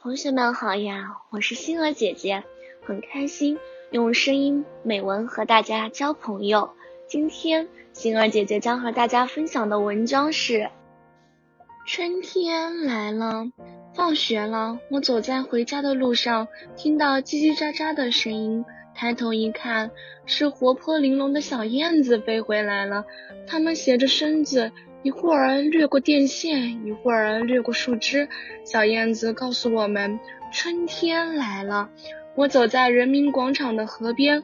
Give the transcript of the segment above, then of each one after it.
同学们好呀，我是星儿姐姐，很开心用声音美文和大家交朋友。今天星儿姐姐将和大家分享的文章是：春天来了，放学了，我走在回家的路上，听到叽叽喳喳的声音，抬头一看，是活泼玲珑的小燕子飞回来了，它们斜着身子。一会儿掠过电线，一会儿掠过树枝，小燕子告诉我们春天来了。我走在人民广场的河边，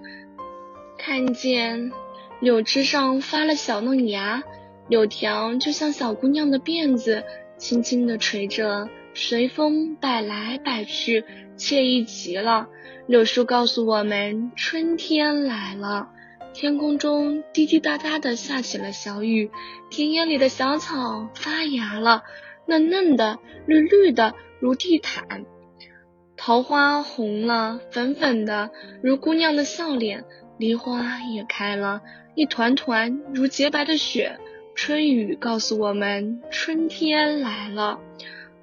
看见柳枝上发了小嫩芽，柳条就像小姑娘的辫子，轻轻地垂着，随风摆来摆去，惬意极了。柳树告诉我们春天来了。天空中滴滴答答的下起了小雨，田野里的小草发芽了，嫩嫩的，绿绿的，如地毯。桃花红了，粉粉的，如姑娘的笑脸。梨花也开了，一团团，如洁白的雪。春雨告诉我们，春天来了，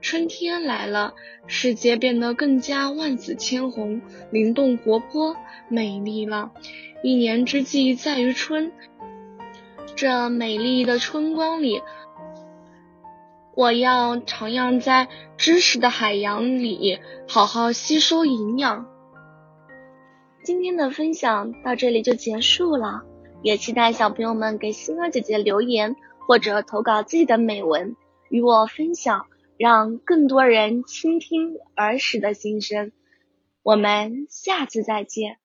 春天来了，世界变得更加万紫千红，灵动活泼，美丽了。一年之计在于春，这美丽的春光里，我要徜徉在知识的海洋里，好好吸收营养。今天的分享到这里就结束了，也期待小朋友们给星儿姐姐留言或者投稿自己的美文与我分享，让更多人倾听儿时的心声。我们下次再见。